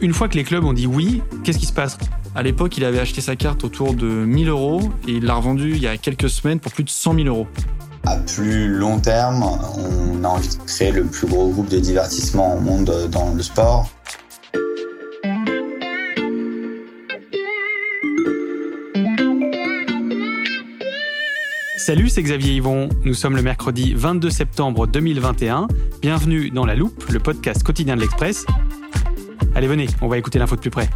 une fois que les clubs ont dit oui, qu'est-ce qui se passe? À l'époque, il avait acheté sa carte autour de 1000 euros et il l'a revendue il y a quelques semaines pour plus de 100 000 euros. À plus long terme, on a envie de créer le plus gros groupe de divertissement au monde dans le sport. Salut, c'est Xavier Yvon. Nous sommes le mercredi 22 septembre 2021. Bienvenue dans La Loupe, le podcast quotidien de l'Express. Allez, venez, on va écouter l'info de plus près.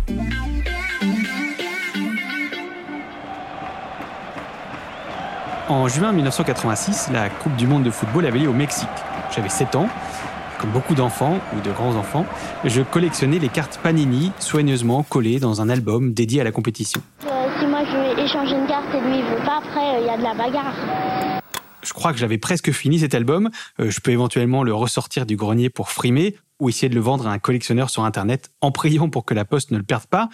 En juin 1986, la Coupe du Monde de football avait lieu au Mexique. J'avais 7 ans. Comme beaucoup d'enfants ou de grands enfants, je collectionnais les cartes Panini soigneusement collées dans un album dédié à la compétition. Euh, si moi je vais échanger une carte et lui il veut pas, après il y a de la bagarre. Je crois que j'avais presque fini cet album. Euh, je peux éventuellement le ressortir du grenier pour frimer ou essayer de le vendre à un collectionneur sur Internet en priant pour que la poste ne le perde pas.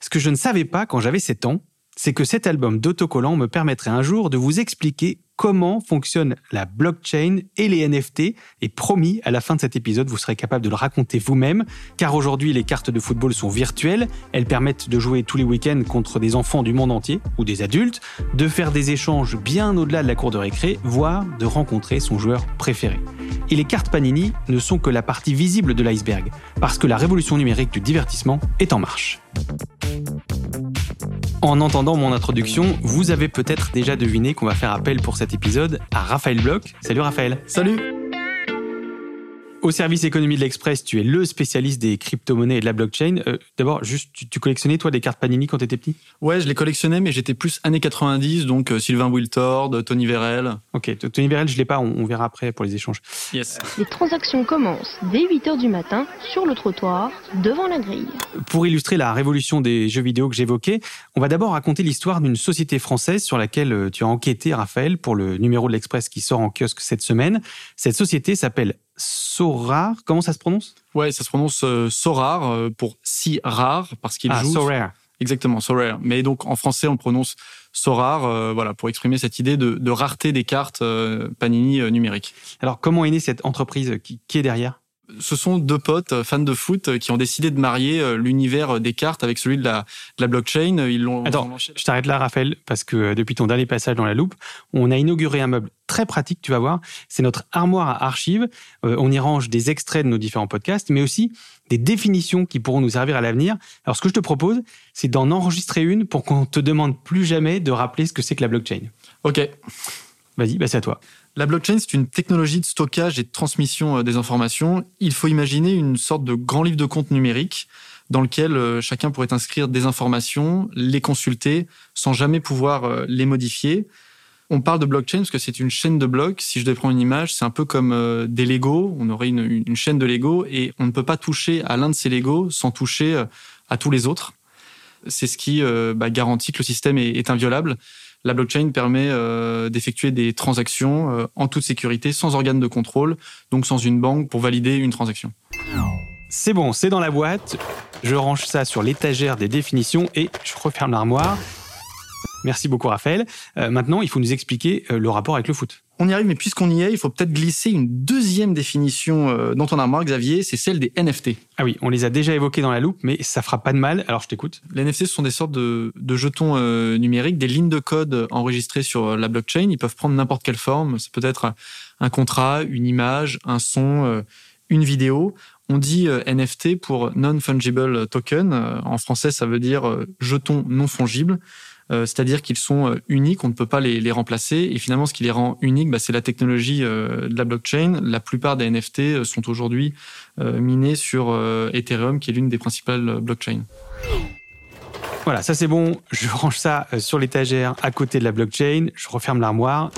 Ce que je ne savais pas quand j'avais 7 ans, c'est que cet album d'autocollant me permettrait un jour de vous expliquer comment fonctionne la blockchain et les NFT. Et promis, à la fin de cet épisode, vous serez capable de le raconter vous-même, car aujourd'hui, les cartes de football sont virtuelles. Elles permettent de jouer tous les week-ends contre des enfants du monde entier ou des adultes, de faire des échanges bien au-delà de la cour de récré, voire de rencontrer son joueur préféré. Et les cartes Panini ne sont que la partie visible de l'iceberg, parce que la révolution numérique du divertissement est en marche. En entendant mon introduction, vous avez peut-être déjà deviné qu'on va faire appel pour cet épisode à Raphaël Bloch. Salut Raphaël. Salut au service économie de l'Express, tu es le spécialiste des crypto-monnaies et de la blockchain. Euh, d'abord, juste, tu, collectionnais toi des cartes Panini quand tu étais petit? Ouais, je les collectionnais, mais j'étais plus années 90, donc euh, Sylvain Wiltord, Tony Vérel. Ok, Tony Vérel, je l'ai pas, on, verra après pour les échanges. Yes. Les transactions commencent dès 8h du matin sur le trottoir, devant la grille. Pour illustrer la révolution des jeux vidéo que j'évoquais, on va d'abord raconter l'histoire d'une société française sur laquelle euh, tu as enquêté, Raphaël, pour le numéro de l'Express qui sort en kiosque cette semaine. Cette société s'appelle Sorar. Comment ça se prononce? Ouais, ça se prononce euh, Sorar euh, pour si rare parce qu'il ah, joue. Sorare. Exactement, Sorare. Mais donc en français, on prononce Sorar, euh, voilà, pour exprimer cette idée de, rareté des cartes Panini numériques. Alors, comment est née cette entreprise qui est derrière? Ce sont deux potes euh, fans de foot euh, qui ont décidé de marier euh, l'univers des cartes avec celui de la, blockchain. Ils l'ont. Attends, je t'arrête là, Raphaël, parce que depuis ton dernier passage dans la loupe, on a inauguré un meuble très pratique, tu vas voir. C'est notre armoire à archives. on y range des extraits de nos différents podcasts, mais aussi des définitions qui pourront nous servir à l'avenir. Alors, ce que je te propose, c'est d'en enregistrer une pour qu'on te demande plus jamais de rappeler ce que c'est que la blockchain. Ok. Vas-y, bah c'est à toi. La blockchain, c'est une technologie de stockage et de transmission euh, des informations. Il faut imaginer une sorte de grand livre de compte numérique dans lequel euh, chacun pourrait inscrire des informations, les consulter sans jamais pouvoir euh, les modifier. On parle de blockchain parce que c'est une chaîne de blocs. Si je devais prendre une image, c'est un peu comme des Lego. On aurait une, chaîne de Lego et on ne peut pas toucher à l'un de ces Lego sans toucher à tous les autres. C'est ce qui bah, garantit que le système est inviolable la blockchain permet euh, d'effectuer des transactions euh, en toute sécurité, sans organe de contrôle, donc sans une banque pour valider une transaction. C'est bon, c'est dans la boîte. Je range ça sur l'étagère des définitions et je referme l'armoire. Merci beaucoup Raphaël. Euh, maintenant, il faut nous expliquer le rapport avec le foot. On y arrive, mais puisqu'on y est, il faut peut-être glisser une deuxième définition euh, dont on a marre, Xavier, c'est celle des NFT. Ah oui, on les a déjà évoqués dans la loupe, mais ça fera pas de mal, alors je t'écoute. Les NFT, ce sont des sortes de, jetons euh, numériques, des lignes de code enregistrées sur euh, la blockchain. Ils peuvent prendre n'importe quelle forme. Ça peut être un contrat, une image, un son, une vidéo. On dit NFT pour Non-Fungible Token. En français, ça veut dire jeton non fongible. Euh, c'est-à-dire qu'ils sont euh, uniques, on ne peut pas les, remplacer. Et finalement, ce qui les rend uniques, bah, c'est la technologie euh, de la blockchain. La plupart des NFT sont aujourd'hui minés sur Ethereum, qui est l'une des principales blockchains. Voilà, ça c'est bon. Je range ça sur l'étagère à côté de la blockchain. Je referme l'armoire.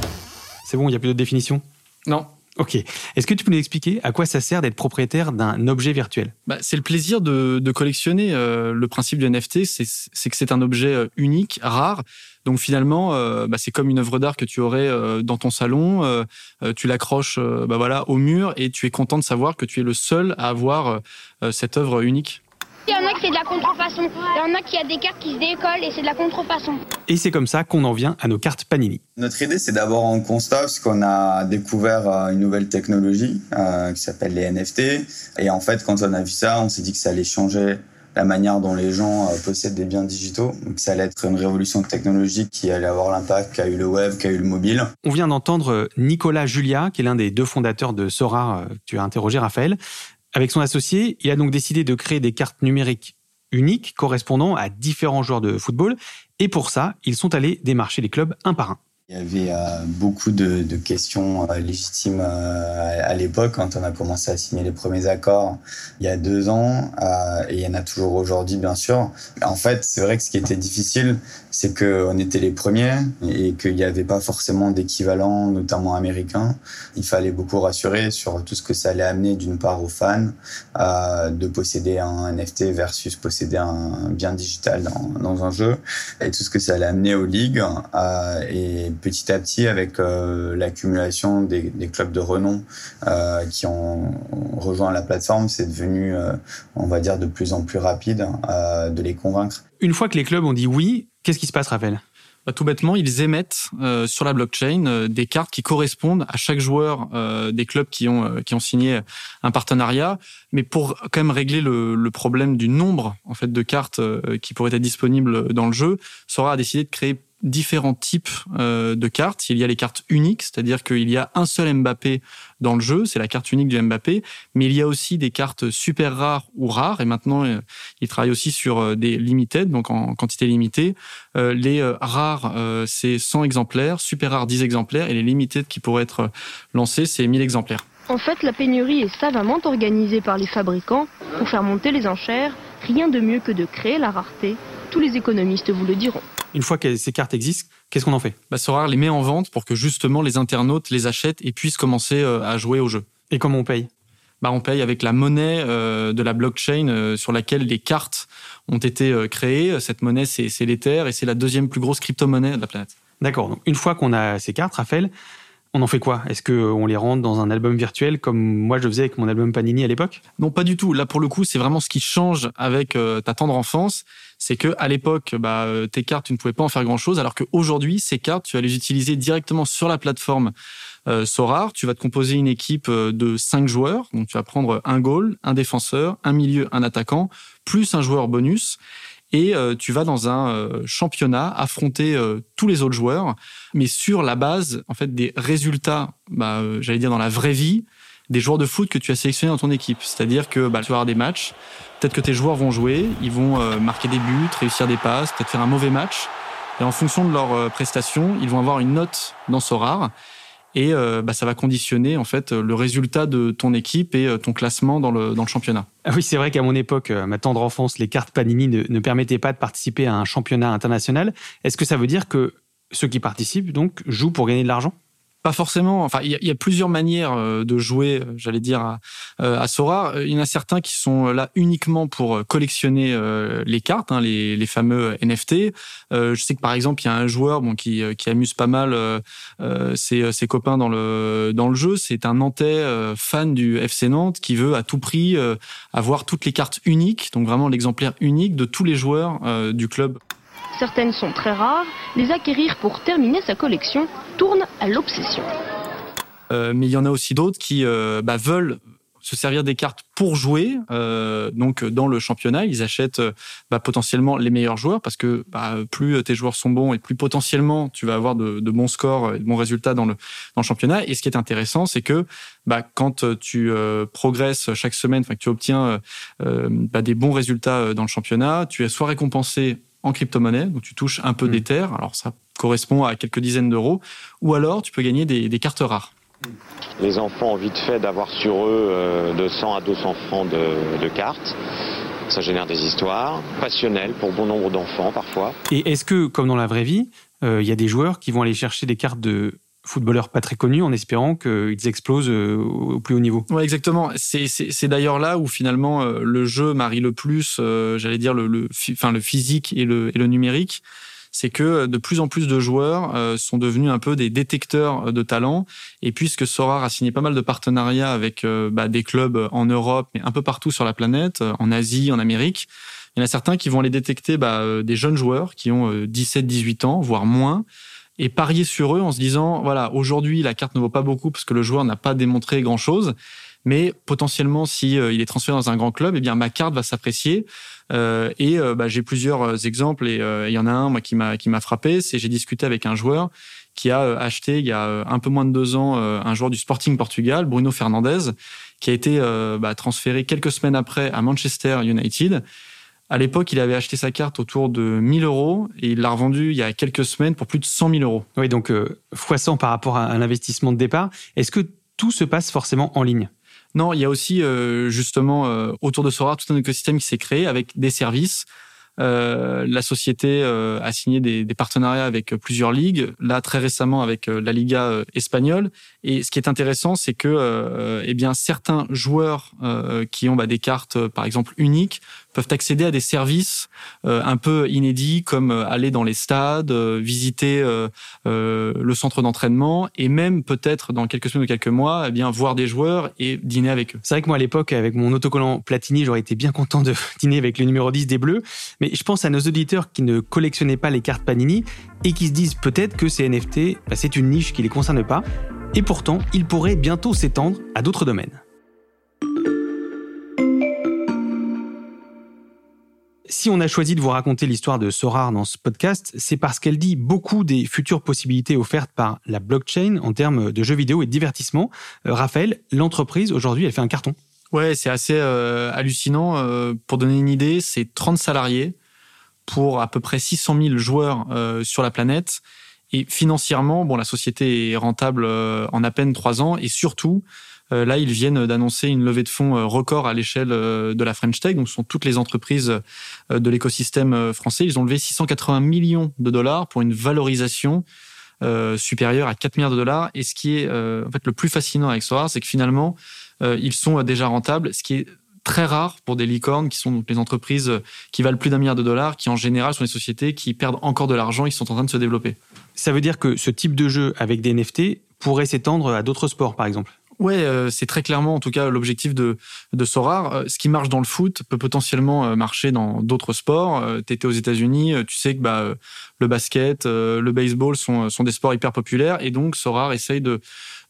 C'est bon, il n'y a plus d'autres définitions? Non, Ok. Est-ce que tu peux nous expliquer à quoi ça sert d'être propriétaire d'un objet virtuel? Bah, C'est le plaisir de, collectionner. Euh, le principe du NFT, c'est que c'est un objet euh, unique, rare. Donc finalement, euh, bah, c'est comme une œuvre d'art que tu aurais dans ton salon. tu l'accroches bah, voilà, au mur et tu es content de savoir que tu es le seul à avoir cette œuvre unique. Il y en a qui c'est de la contrefaçon. Il y en a qui a des cartes qui se décollent et c'est de la contrefaçon. Et c'est comme ça qu'on en vient à nos cartes Panini. Notre idée, c'est d'abord en constat parce qu'on a découvert euh, une nouvelle technologie euh, qui s'appelle les NFT. Et en fait, quand on a vu ça, on s'est dit que ça allait changer la manière dont les gens possèdent des biens digitaux. Donc ça allait être une révolution technologique qui allait avoir l'impact qu'a eu le web, qu'a eu le mobile. On vient d'entendre Nicolas Julia, qui est l'un des deux fondateurs de Sora, tu as interrogé Raphaël. Avec son associé, il a donc décidé de créer des cartes numériques uniques correspondant à différents joueurs de football. Et pour ça, ils sont allés démarcher les clubs un par un. Il y avait euh, beaucoup de, de questions euh, légitimes euh, à l'époque quand on a commencé à signer les premiers accords il y a deux ans et il y en a toujours aujourd'hui bien sûr. En fait, c'est vrai que ce qui était difficile, c'est qu'on était les premiers et qu'il n'y avait pas forcément d'équivalent, notamment américain. Il fallait beaucoup rassurer sur tout ce que ça allait amener d'une part aux fans de posséder un NFT versus posséder un bien digital dans, dans un jeu et tout ce que ça allait amener aux ligues et petit à petit, avec euh, l'accumulation des, clubs de renom euh, qui ont, rejoint la plateforme, c'est devenu, euh, on va dire, de plus en plus rapide de les convaincre. Une fois que les clubs ont dit oui, qu'est-ce qui se passe, Raphaël? Bah, tout bêtement, ils émettent sur la blockchain des cartes qui correspondent à chaque joueur des clubs qui ont qui ont signé un partenariat. Mais pour quand même régler le, le problème du nombre en fait de cartes qui pourraient être disponibles dans le jeu, Sora a décidé de créer différents types euh, de cartes. Il y a les cartes uniques, c'est-à-dire qu'il y a un seul Mbappé dans le jeu, c'est la carte unique du Mbappé, mais il y a aussi des cartes super rares ou rares, et maintenant euh, il travaille aussi sur euh, des limited, donc en quantité limitée. les rares, c'est 100 exemplaires, super rares 10 exemplaires, et les limited qui pourraient être lancés, c'est 1000 exemplaires. En fait, la pénurie est savamment organisée par les fabricants pour faire monter les enchères. Rien de mieux que de créer la rareté. Tous les économistes vous le diront une fois que ces cartes existent, qu'est-ce qu'on en fait? Bah, Sora les met en vente pour que justement les internautes les achètent et puissent commencer euh, à jouer au jeu. Et comment on paye? Bah, on paye avec la monnaie euh, de la blockchain euh, sur laquelle les cartes ont été créées. Cette monnaie, c'est l'Ether et c'est la deuxième plus grosse crypto-monnaie de la planète. D'accord. Donc, une fois qu'on a ces cartes, Raphaël, on en fait quoi? Est-ce qu'on les rentre dans un album virtuel comme moi je faisais avec mon album Panini à l'époque? Non, pas du tout. Là, pour le coup, c'est vraiment ce qui change avec euh, ta tendre enfance. C'est que à l'époque, bah, euh, tes cartes, tu ne pouvais pas en faire grand-chose, alors qu'aujourd'hui, ces cartes, tu vas les utiliser directement sur la plateforme euh. Tu vas te composer une équipe de cinq joueurs. Donc, tu vas prendre un goal, un défenseur, un milieu, un attaquant, plus un joueur bonus et euh, tu vas dans un euh, championnat affronter euh, tous les autres joueurs, mais sur la base en fait des résultats, bah, j'allais dire dans la vraie vie, des joueurs de foot que tu as sélectionnés dans ton équipe. C'est-à-dire que bah, tu vas avoir des matchs, peut-être que tes joueurs vont jouer, ils vont marquer des buts, réussir des passes, peut-être faire un mauvais match, et en fonction de leurs prestations, ils vont avoir une note dans Sorar et euh, bah, ça va conditionner en fait le résultat de ton équipe et euh, ton classement dans le, dans le championnat. Ah oui, c'est vrai qu'à mon époque, à ma tendre enfance, les cartes Panini ne, ne permettaient pas de participer à un championnat international. Est-ce que ça veut dire que ceux qui participent donc jouent pour gagner de l'argent? Pas forcément. Enfin, il y, a plusieurs manières euh, de jouer, euh, j'allais dire, à, euh, à Sora. Il y en a certains qui sont là uniquement pour collectionner les cartes, hein, les, les, fameux NFT. je sais que par exemple, il y a un joueur bon, qui, qui amuse pas mal ses, ses, copains dans le, dans le jeu. C'est un Nantais fan du FC Nantes qui veut à tout prix avoir toutes les cartes uniques, donc vraiment l'exemplaire unique de tous les joueurs du club. Certaines sont très rares. Les acquérir pour terminer sa collection tourne à l'obsession. Euh, mais il y en a aussi d'autres qui euh, bah, veulent se servir des cartes pour jouer. Euh, donc dans le championnat, ils achètent bah, potentiellement les meilleurs joueurs parce que bah, plus tes joueurs sont bons et plus potentiellement tu vas avoir de, bons scores et de bons résultats dans le, championnat. Et ce qui est intéressant, c'est que quand tu progresses chaque semaine, que tu obtiens des bons résultats dans le championnat, tu es soit récompensé en crypto-monnaie, donc tu touches un peu mmh. d'Ether, alors ça correspond à quelques dizaines d'euros, ou alors tu peux gagner des, cartes rares. Les enfants ont vite fait d'avoir sur eux euh, de 100 à 200 francs de, cartes. Ça génère des histoires passionnelles pour bon nombre d'enfants parfois. Et est-ce que, comme dans la vraie vie, euh, il y a des joueurs qui vont aller chercher des cartes de footballeurs pas très connus en espérant qu'ils explosent euh, au plus haut niveau. Ouais, exactement. C'est d'ailleurs là où finalement euh, le jeu marie le plus, euh, j'allais dire le, le, enfin le physique et le, et le numérique. C'est que de plus en plus de joueurs sont devenus un peu des détecteurs de talent. Et puisque Sorar a signé pas mal de partenariats avec bah, des clubs en Europe, mais un peu partout sur la planète, en Asie, en Amérique, il y en a certains qui vont aller détecter bah, des jeunes joueurs qui ont 17-18 ans, voire moins, et parier sur eux en se disant voilà aujourd'hui la carte ne vaut pas beaucoup parce que le joueur n'a pas démontré grand chose mais potentiellement, si il est transféré dans un grand club, eh bien ma carte va s'apprécier. et bah, j'ai plusieurs exemples et il y en a un moi qui m'a qui m'a frappé, c'est j'ai discuté avec un joueur qui a acheté il y a un peu moins de deux ans un joueur du Sporting Portugal, Bruno Fernandez, qui a été bah, transféré quelques semaines après à Manchester United. À l'époque, il avait acheté sa carte autour de 1000 euros et il l'a revendue il y a quelques semaines pour plus de 100 000 euros. Oui, donc euh, fois 100 par rapport à, l'investissement de départ. Est-ce que tout se passe forcément en ligne? Non, il y a aussi euh, justement euh, autour de Sora tout un écosystème qui s'est créé avec des services. Euh, la société a signé des, des, partenariats avec plusieurs ligues, là très récemment avec la Liga espagnole. Et ce qui est intéressant, c'est que eh bien certains joueurs qui ont bah, des cartes, par exemple uniques, peuvent accéder à des services euh, un peu inédits comme euh, aller dans les stades, euh, visiter le centre d'entraînement et même peut-être dans quelques semaines ou quelques mois, eh bien voir des joueurs et dîner avec eux. C'est vrai que moi à l'époque avec mon autocollant Platini, j'aurais été bien content de dîner avec le numéro 10 des Bleus, mais je pense à nos auditeurs qui ne collectionnaient pas les cartes Panini et qui se disent peut-être que ces NFT, bah, c'est une niche qui les concerne pas et pourtant, ils pourraient bientôt s'étendre à d'autres domaines. Si on a choisi de vous raconter l'histoire de Sorar dans ce podcast, c'est parce qu'elle dit beaucoup des futures possibilités offertes par la blockchain en termes de jeux vidéo et divertissement. Euh, Raphaël, l'entreprise aujourd'hui, elle fait un carton. Ouais, c'est assez euh, hallucinant. Euh, pour donner une idée, c'est 30 salariés pour à peu près 600 000 joueurs sur la planète. Et financièrement, bon, la société est rentable en à peine trois ans. Et surtout, là, ils viennent d'annoncer une levée de fonds euh, record à l'échelle euh, de la French Tech. Donc, ce sont toutes les entreprises de l'écosystème français. Ils ont levé 680 millions de dollars pour une valorisation supérieure à 4 milliards de dollars. Et ce qui est en fait le plus fascinant avec Sora, c'est que finalement, ils sont déjà rentables, ce qui est très rare pour des licornes, qui sont donc les entreprises qui valent plus d'un milliard de dollars, qui en général sont des sociétés qui perdent encore de l'argent qui sont en train de se développer. Ça veut dire que ce type de jeu avec des NFT pourrait s'étendre à d'autres sports, par exemple? Ouais, euh, c'est très clairement en tout cas l'objectif de, de Sorar. Euh, ce qui marche dans le foot peut potentiellement euh, marcher dans d'autres sports. tu étais aux États-Unis, tu sais que bah, le basket, le baseball sont, sont des sports hyper populaires et donc Sorar essaye de,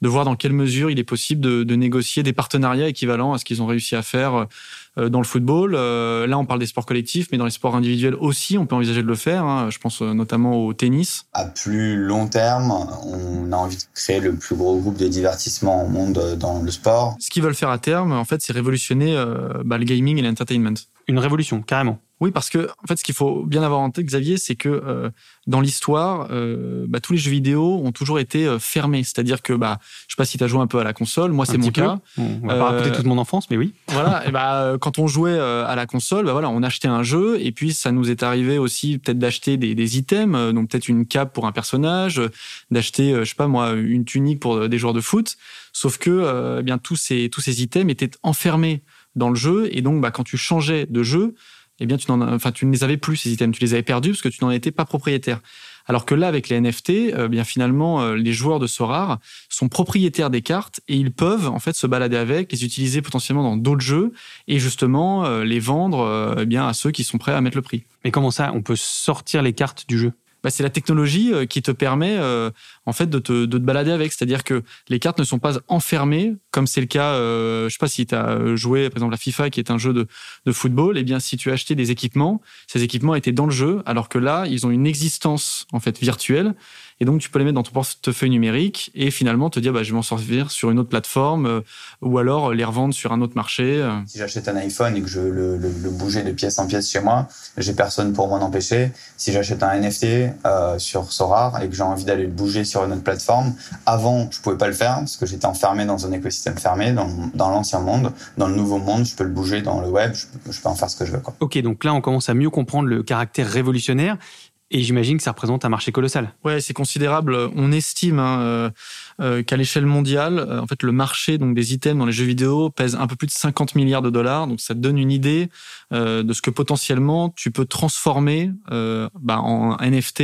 de voir dans quelle mesure il est possible de, de négocier des partenariats équivalents à ce qu'ils ont réussi à faire euh, dans le football. Euh, là, on parle des sports collectifs, mais dans les sports individuels aussi, on peut envisager de le faire. Hein. Je pense euh, notamment au tennis. À plus long terme, on a envie de créer le plus gros groupe de divertissement au monde dans le sport. Ce qu'ils veulent faire à terme, en fait, c'est révolutionner bah, le gaming et l'entertainment. Une révolution, carrément. Oui, parce que en fait, ce qu'il faut bien avoir en tête, Xavier, c'est que euh, dans l'histoire, euh, bah, tous les jeux vidéo ont toujours été euh, fermés. C'est-à-dire que, bah, je sais pas si tu as joué un peu à la console. Moi, c'est mon cas. on va pas raconter toute mon enfance, mais oui. Voilà. et bah, quand on jouait à la console, bah, voilà, on achetait un jeu, et puis ça nous est arrivé aussi peut-être d'acheter des, des, items, donc peut-être une cape pour un personnage, d'acheter, je sais pas moi, une tunique pour des joueurs de foot. Sauf que, eh bien, tous ces tous ces items étaient enfermés dans le jeu, et donc, bah, quand tu changeais de jeu eh bien, tu, enfin, tu ne les avais plus, ces items. Tu les avais perdus parce que tu n'en étais pas propriétaire. Alors que là, avec les NFT, euh, bien finalement, euh, les joueurs de Sorar sont propriétaires des cartes et ils peuvent en fait se balader avec, les utiliser potentiellement dans d'autres jeux et justement euh, les vendre eh bien à ceux qui sont prêts à mettre le prix. Mais comment ça On peut sortir les cartes du jeu? Bah, c'est la technologie euh, qui te permet euh, en fait de te, de te balader avec. C'est-à-dire que les cartes ne sont pas enfermées, comme c'est le cas, euh, je sais pas si tu as joué par exemple la FIFA qui est un jeu de, de football, et eh bien si tu as acheté des équipements, ces équipements étaient dans le jeu, alors que là, ils ont une existence en fait virtuelle et donc, tu peux les mettre dans ton portefeuille numérique et finalement te dire, bah, je vais m'en servir sur une autre plateforme euh, ou alors les revendre sur un autre marché. Euh. Si j'achète un iPhone et que je le, le, le bouger de pièce en pièce chez moi, j'ai personne pour m'en empêcher. Si j'achète un NFT euh, sur Sorar et que j'ai envie d'aller le bouger sur une autre plateforme, avant, je pouvais pas le faire parce que j'étais enfermé dans un écosystème fermé, dans, dans l'ancien monde. Dans le nouveau monde, je peux le bouger dans le web, je peux, je peux en faire ce que je veux. Quoi. Ok, donc là, on commence à mieux comprendre le caractère révolutionnaire. Et j'imagine que ça représente un marché colossal. Ouais, c'est considérable. On estime hein, euh, euh, qu'à l'échelle mondiale, euh, en fait, le marché donc des items dans les jeux vidéo pèse un peu plus de 50 milliards de dollars. Donc, ça donne une idée de ce que potentiellement tu peux transformer bah, en NFT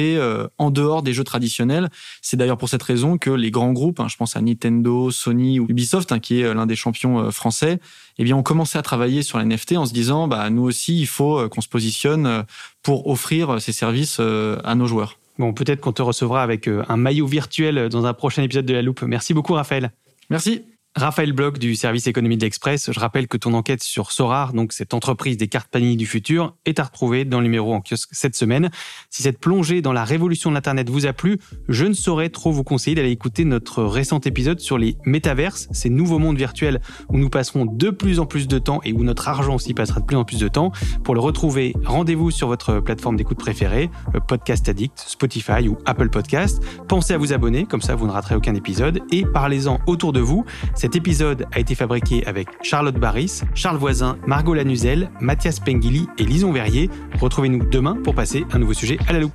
en dehors des jeux traditionnels. C'est d'ailleurs pour cette raison que les grands groupes, hein, je pense à Nintendo, Sony ou Ubisoft, hein, qui est l'un des champions français, eh bien, ont commencé à travailler sur les NFT en se disant, bah, nous aussi, il faut qu'on se positionne pour offrir ces services à nos joueurs. Bon, peut-être qu'on te recevra avec euh, un maillot virtuel dans un prochain épisode de La Loupe. Merci beaucoup, Raphaël. Merci. Raphaël Bloch du service économie de l'Express. Je rappelle que ton enquête sur Sorar, donc cette entreprise des cartes Panini du futur, est à retrouver dans le numéro en kiosque cette semaine. Si cette plongée dans la révolution de l'Internet vous a plu, je ne saurais trop vous conseiller d'aller écouter notre récent épisode sur les métaverses, ces nouveaux mondes virtuels où nous passerons de plus en plus de temps et où notre argent aussi passera de plus en plus de temps. Pour le retrouver, rendez-vous sur votre plateforme d'écoute préférée, Podcast Addict, Spotify ou Apple Podcast. Pensez à vous abonner, comme ça vous ne raterez aucun épisode, et parlez-en autour de vous. Cet épisode a été fabriqué avec Charlotte Barris, Charles Voisin, Margot Lanuzel, Mathias Pengili et Lison Verrier. Retrouvez-nous demain pour passer un nouveau sujet à la loupe.